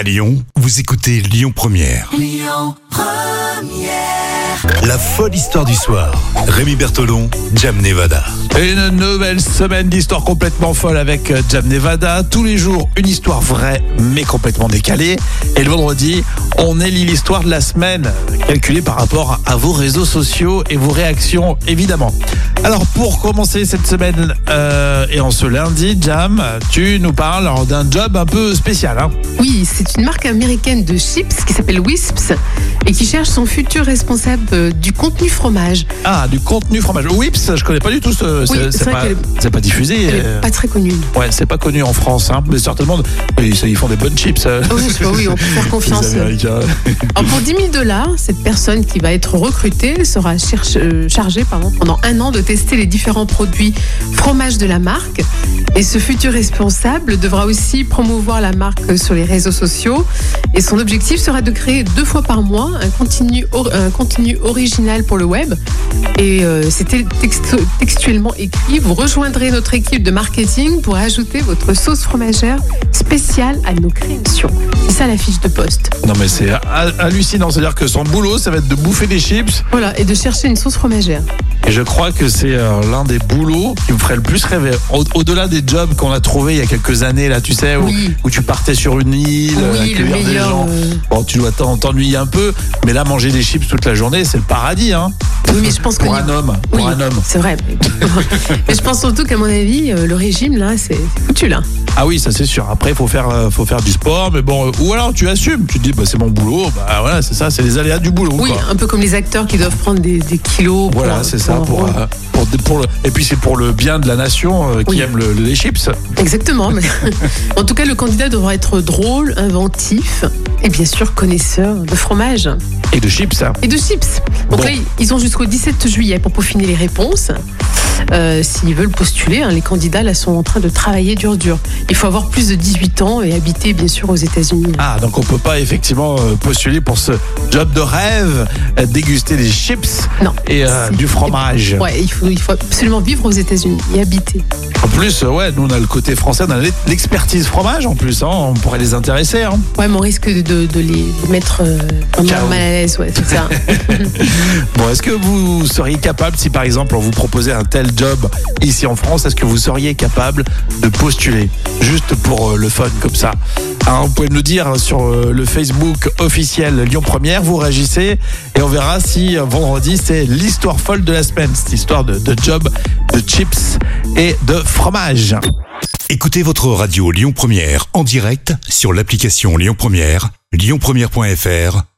À Lyon, vous écoutez Lyon Première. La folle histoire du soir. Rémi Bertolon, Jam Nevada. Une nouvelle semaine d'histoires complètement folle avec euh, Jam Nevada. Tous les jours, une histoire vraie, mais complètement décalée. Et le vendredi, on élit l'histoire de la semaine, calculée par rapport à vos réseaux sociaux et vos réactions, évidemment. Alors, pour commencer cette semaine euh, et en ce lundi, Jam, tu nous parles d'un job un peu spécial. Hein Oui, c'est une marque américaine de chips qui s'appelle Wisps et qui cherche son futur responsable euh, du contenu fromage. ah, du contenu fromage. Whips, je connais pas du tout ce. Oui, c'est- pas, diffusé. Elle euh, est pas très connue. Ouais, c'est pas connu en France, hein, mais certainement, ils, ils font des bonnes chips. Ah Oui, on peut faire confiance. Alors pour 10 000 dollars, cette personne qui va être recrutée sera cherche- euh, chargée pardon, pendant un an de tester les différents produits fromage de la marque. Et ce futur responsable devra aussi promouvoir la marque sur les réseaux sociaux. Et son objectif sera de créer deux fois par mois un contenu, or- un contenu original pour le web. Et euh, c'était textu- textuellement écrit, vous rejoindrez notre équipe de marketing pour ajouter votre sauce fromagère spéciale à nos créations. C'est ça la fiche de poste. Non, mais c'est ha- hallucinant. C'est-à-dire que son boulot, ça va être de bouffer des chips. Voilà, et de chercher une sauce fromagère. Et je crois que c'est euh, l'un des boulots qui me ferait le plus rêver. Au- Au-delà des jobs qu'on a trouvés il y a quelques années, là, tu sais, où, Oui. où tu partais sur une île, Oui, le accueillir des meilleur, gens. euh. Bon, tu dois t'en- t'ennuyer un peu, mais là, manger des chips toute la journée, c'est le paradis, hein. Oui, mais je pense que Pour un homme. Pour Oui, un homme. c'est vrai. mais je pense surtout qu'à mon avis, euh, le régime là, c'est c'est foutu là. Ah oui, ça c'est sûr. Après, il faut faire, euh, faut faire du sport, mais bon, euh, ou alors tu assumes. Tu te dis, bah, c'est mon boulot, bah voilà, c'est ça, c'est les aléas du boulot. Oui, quoi. un peu comme les acteurs qui doivent prendre des, des kilos. pour- Voilà, c'est ça. Pour, euh, pour, pour le, et puis c'est pour le bien de la nation euh, qui Oui. aime le- les chips. Exactement. mais- en tout cas, le candidat devra être drôle, inventif et bien sûr connaisseur de fromage Et de chips, et de chips. Donc Bon. là, ils ont jusqu'au 17 juillet pour peaufiner les réponses. Euh, S'ils veulent postuler, hein, les candidats là sont en train de travailler dur dur. Il faut avoir plus de 18 ans et habiter bien sûr aux États-Unis. Ah, donc on peut pas effectivement euh, postuler pour ce job de rêve, euh, déguster des chips Non. et euh, du fromage. Ouais, il faut, il faut absolument vivre aux États-Unis et habiter. En plus, ouais, nous on a le côté français, on a l'expertise fromage en plus, hein, on pourrait les intéresser. Hein. Ouais, mais on risque de, de- de les mettre euh, Ciao. mal à l'aise, ouais, c'est ça. Bon, est-ce que vous seriez capable, si par exemple on vous proposait un tel job ici en France, est-ce que vous seriez capable de postuler juste pour euh, le fun comme ça? Hein, Vous pouvez me le dire sur euh, le Facebook officiel Lyon Première, vous réagissez et on verra si euh, vendredi c'est l'histoire folle de la semaine, cette histoire de, de job, de chips et de fromage. Écoutez votre radio Lyon Première en direct sur l'application Lyon Première, lyonpremière.fr